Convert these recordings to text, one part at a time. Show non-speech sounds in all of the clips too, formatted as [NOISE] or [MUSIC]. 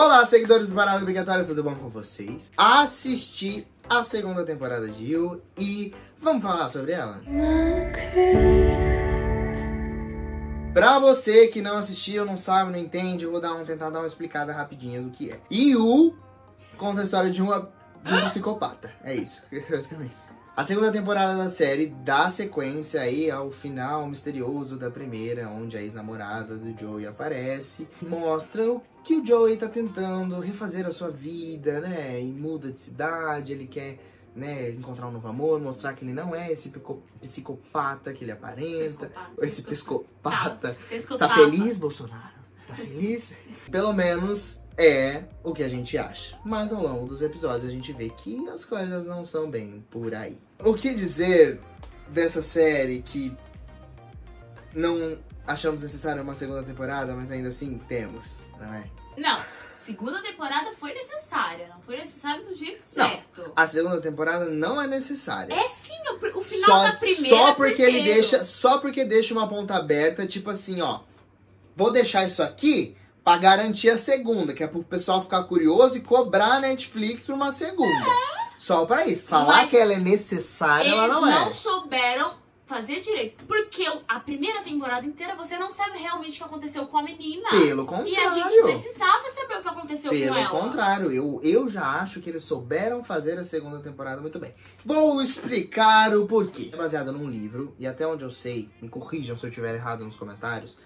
Olá, seguidores do Parada Obrigatória, tudo bom com vocês? Assisti a segunda temporada de You e vamos falar sobre ela? Pra você que não assistiu, não sabe, não entende, eu vou dar um, tentar dar uma explicada rapidinha do que é. You conta a história de, uma, de um psicopata. É isso, [LAUGHS] basicamente. A segunda temporada da série dá sequência aí ao final misterioso da primeira, onde a ex-namorada do Joey aparece. Mostra o que o Joey tá tentando refazer a sua vida, né? E muda de cidade, ele quer né, encontrar um novo amor, mostrar que ele não é esse psicopata que ele aparenta. Pescopata. Esse psicopata. Tá feliz, Bolsonaro? Tá feliz? Pelo menos é o que a gente acha. Mas ao longo dos episódios a gente vê que as coisas não são bem por aí. O que dizer dessa série que não achamos necessária uma segunda temporada, mas ainda assim temos, não é? Não. Segunda temporada foi necessária, não foi necessária do jeito certo. Não, a segunda temporada não é necessária. É sim, o, o final só, da primeira. Só porque ele deixa, só porque deixa uma ponta aberta, tipo assim, ó. Vou deixar isso aqui Pra garantir a segunda, que é pro pessoal ficar curioso e cobrar a Netflix pra uma segunda. Só pra isso. Falar Mas que ela é necessária, ela não, é. Eles não souberam fazer direito. Porque a primeira temporada inteira você não sabe realmente o que aconteceu com a menina. Pelo contrário. E a gente precisava saber o que aconteceu Pelo com ela. Pelo contrário, eu, eu já acho que eles souberam fazer a segunda temporada muito bem. Vou explicar o porquê. É baseado num livro, e até onde eu sei, me corrijam se eu estiver errado nos comentários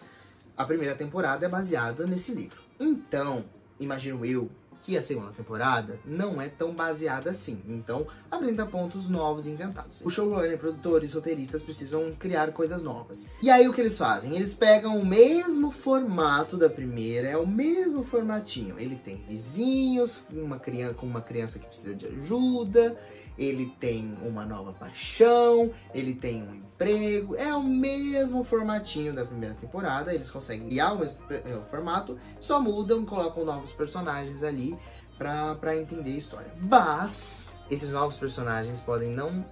a primeira temporada é baseada nesse livro. Então, imagino eu que a segunda temporada não é tão baseada assim. Então, apresenta pontos novos inventados. O showrunner, produtores, roteiristas precisam criar coisas novas. E aí o que eles fazem? Eles pegam o mesmo formato da primeira, é o mesmo formatinho. Ele tem vizinhos, uma criança com uma criança que precisa de ajuda, ele tem uma nova paixão, ele tem um emprego, é o mesmo formatinho da primeira temporada, eles conseguem criar é, o formato, só mudam, colocam novos personagens ali pra, pra entender a história. Mas esses novos personagens podem não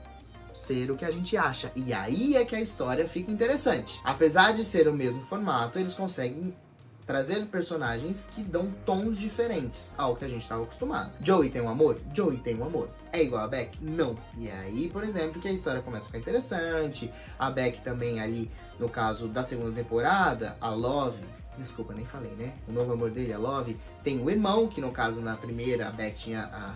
ser o que a gente acha. E aí é que a história fica interessante. Apesar de ser o mesmo formato, eles conseguem trazer personagens que dão tons diferentes ao que a gente estava acostumado. Joey tem um amor? Joey tem um amor. É igual a Beck? Não. E é aí, por exemplo, que a história começa a ficar interessante. A Beck também ali, no caso da segunda temporada, a Love, desculpa, nem falei, né? O novo amor dele, a Love, tem o irmão, que no caso na primeira a Beck tinha a,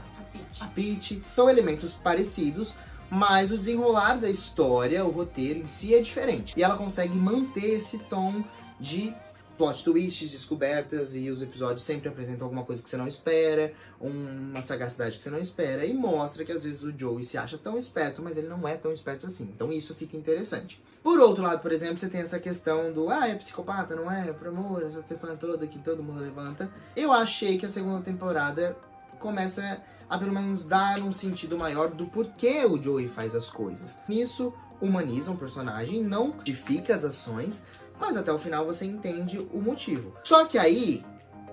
a Peach. São elementos parecidos, mas o desenrolar da história, o roteiro em si é diferente. E ela consegue manter esse tom de plot twists, descobertas e os episódios sempre apresentam alguma coisa que você não espera, uma sagacidade que você não espera e mostra que às vezes o Joey se acha tão esperto, mas ele não é tão esperto assim. Então isso fica interessante. Por outro lado, por exemplo, você tem essa questão do ah, é psicopata, não é? Por amor, essa questão é toda que todo mundo levanta. Eu achei que a segunda temporada começa a pelo menos dar um sentido maior do porquê o Joey faz as coisas. Nisso, humaniza um personagem, não justifica as ações, mas até o final você entende o motivo. Só que aí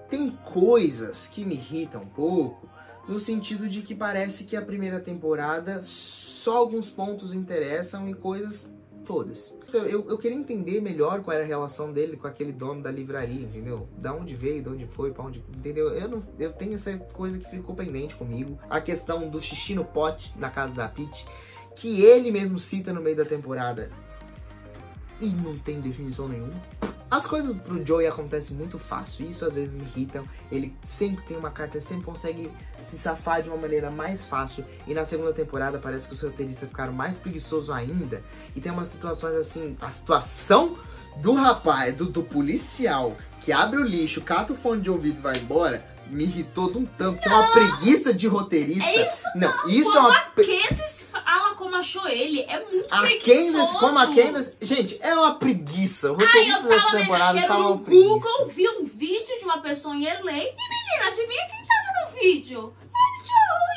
tem coisas que me irritam um pouco, no sentido de que parece que a primeira temporada só alguns pontos interessam e coisas todas. Eu, eu, eu, queria entender melhor qual era a relação dele com aquele dono da livraria, entendeu? Da onde veio, de onde foi, para onde. Entendeu? Eu, não, eu tenho essa coisa que ficou pendente comigo. A questão do xixi no pote na casa da Pete, que ele mesmo cita no meio da temporada e não tem definição nenhuma. As coisas pro Joey acontecem muito fácil, isso às vezes me irritam. Ele sempre tem uma carta, sempre consegue se safar de uma maneira mais fácil. E na segunda temporada parece que os roteiristas ficaram mais preguiçosos ainda. E tem umas situações assim, a situação do rapaz, do, do policial, que abre o lixo, cata o fone de ouvido e vai embora, me irritou de um tanto. Tem uma preguiça de roteirista. É isso não. não. Isso é uma. Candice fala como achou ele. É muito a preguiçoso. Candice, como a Candice. Gente, é uma preguiça. O roteirista Ai, eu tava temporada tava no Google, vi um vídeo de uma pessoa em LA. E menina, adivinha quem tava no vídeo?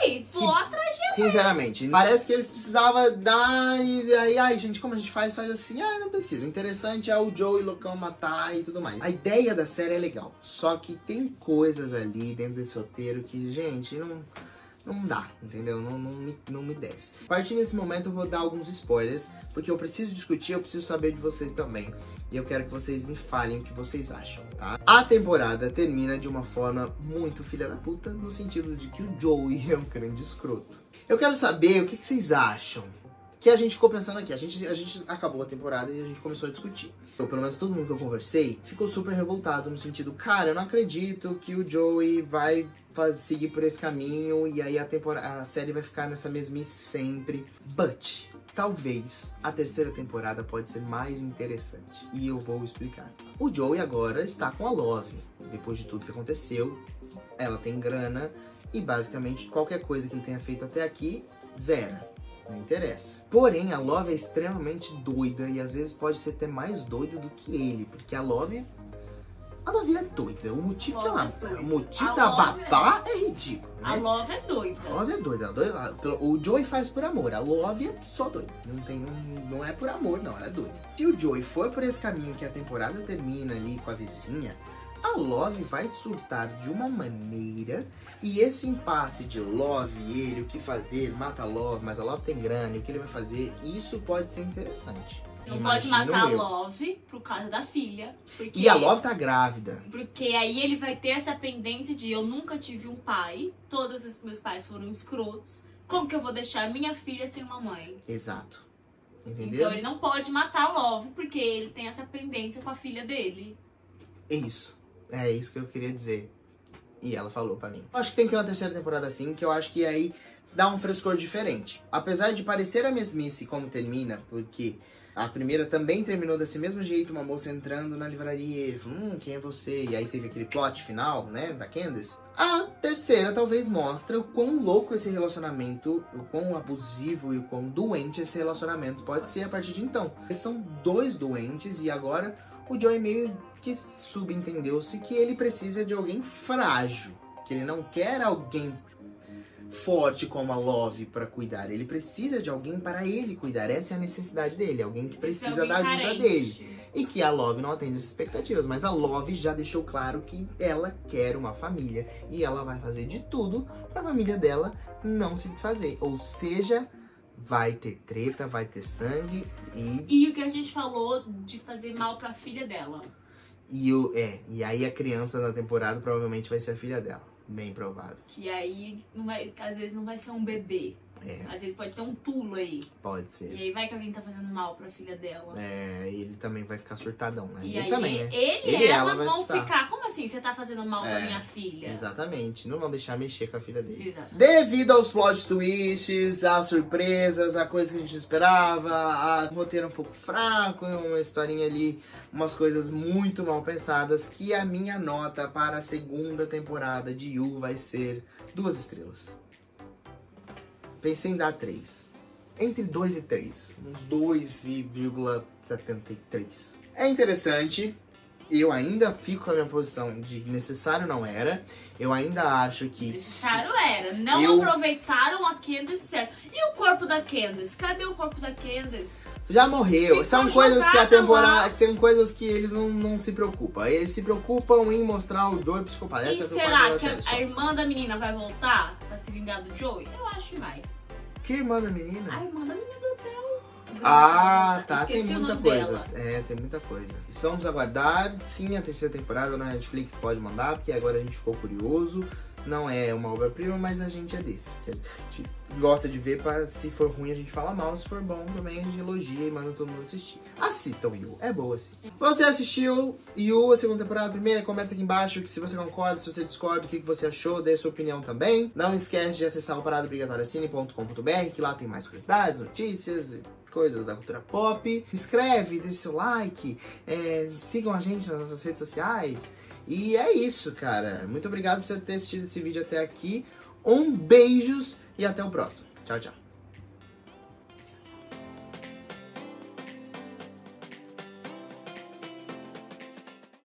Joey, vou atrás de Sinceramente, parece que eles precisavam dar e aí, ai gente, como a gente faz? Faz assim, ah, não precisa. O interessante é o Joey loucão matar e tudo mais. A ideia da série é legal, só que tem coisas ali dentro desse roteiro que, gente, não não dá, entendeu? Não, não, me, não me desce. A partir desse momento eu vou dar alguns spoilers, porque eu preciso discutir, eu preciso saber de vocês também. E eu quero que vocês me falem o que vocês acham, tá? A temporada termina de uma forma muito filha da puta, no sentido de que o Joey é um grande escroto. Eu quero saber o que, que vocês acham que a gente ficou pensando aqui. A gente, a gente acabou a temporada e a gente começou a discutir. Eu, pelo menos todo mundo que eu conversei, ficou super revoltado no sentido, cara, eu não acredito que o Joey vai fazer, seguir por esse caminho e aí a, temporada, a série vai ficar nessa mesmice sempre. But, talvez a terceira temporada pode ser mais interessante. E eu vou explicar. O Joey agora está com a Love. Depois de tudo que aconteceu, ela tem grana e basicamente qualquer coisa que ele tenha feito até aqui, zero não interessa. Porém, a Love é extremamente doida e às vezes pode ser até mais doida do que ele, porque a Love. A Love é doida. O motivo, que ela, é o motivo da babá é, é ridículo. Né? A Love é doida. A Love é doida. O Joey faz por amor. A Love é só doida. Não, tem, um, não é por amor, não. Ela é doida. Se o Joey for por esse caminho que a temporada termina ali com a vizinha, a Love vai surtar de uma maneira e esse impasse de Love e ele, o que fazer, mata a Love, mas a Love tem grana, e o que ele vai fazer, isso pode ser interessante. Não pode matar a Love por causa da filha. E a Love tá grávida. Porque aí ele vai ter essa pendência de eu nunca tive um pai, todos os meus pais foram escrotos. Como que eu vou deixar minha filha sem uma mãe? Exato. Entendeu? Então ele não pode matar a Love porque ele tem essa pendência com a filha dele. É isso. É isso que eu queria dizer. E ela falou para mim. Acho que tem que ter uma terceira temporada assim, que eu acho que aí dá um frescor diferente. Apesar de parecer a mesmice como termina, porque a primeira também terminou desse mesmo jeito, uma moça entrando na livraria e hum, quem é você? E aí teve aquele plot final, né, da Candace. A terceira talvez mostre o quão louco esse relacionamento, o quão abusivo e o quão doente esse relacionamento pode ser a partir de então. São dois doentes e agora o Joey meio que subentendeu-se que ele precisa de alguém frágil, que ele não quer alguém forte como a Love para cuidar, ele precisa de alguém para ele cuidar. Essa é a necessidade dele, alguém que precisa da ajuda carente. dele. E que a Love não atende as expectativas, mas a Love já deixou claro que ela quer uma família e ela vai fazer de tudo para a família dela não se desfazer, ou seja, vai ter treta, vai ter sangue e. E o que a gente falou de fazer mal pra filha dela. E o. É, e aí a criança da temporada provavelmente vai ser a filha dela. Bem provável. Que aí não vai, às vezes não vai ser um bebê. É. Às vezes pode ter um pulo aí. Pode ser. E aí vai que alguém tá fazendo mal pra filha dela. É, e ele também vai ficar surtadão, né? E ele aí também, né? ele, e ela, ela vão ficar. Assim você tá fazendo mal é, pra minha filha? Exatamente. Não vão deixar mexer com a filha dele. Devido aos plot twists, às surpresas, a coisa que a gente esperava, a um roteiro um pouco fraco, uma historinha ali, umas coisas muito mal pensadas, que a minha nota para a segunda temporada de You vai ser duas estrelas. Pensei em dar 3. Entre 2 e 3. Uns 2,73. É interessante. Eu ainda fico com a minha posição de necessário não era. Eu ainda acho que. Necessário era. Não eu... aproveitaram a Candace certo. E o corpo da Candace? Cadê o corpo da Candace? Já morreu. Ficou São coisas que a temporada. Tem coisas que eles não, não se preocupam. Eles se preocupam em mostrar o Joey psicopata. E é será que a, a irmã da menina vai voltar pra se vingar do Joey? Eu acho que vai. Que irmã da menina? A irmã da menina do. Ah, tá. Tem muita coisa. Dela. É, tem muita coisa. Vamos aguardar. Sim, a terceira temporada na Netflix pode mandar, porque agora a gente ficou curioso. Não é uma obra-prima, mas a gente é desses. Que a gente gosta de ver para se for ruim a gente fala mal, se for bom também a gente elogia e manda todo mundo assistir. Assistam Yu, é boa sim. Você assistiu Yu, a segunda temporada, a primeira? Comenta aqui embaixo que se você concorda, se você discorda, o que você achou, dê sua opinião também. Não esquece de acessar o paradobrigatoriacine.com.br que lá tem mais curiosidades, notícias, coisas da cultura pop. Inscreve, deixe seu like, é, sigam a gente nas nossas redes sociais. E é isso, cara. Muito obrigado por você ter assistido esse vídeo até aqui. Um beijos e até o próximo. Tchau, tchau.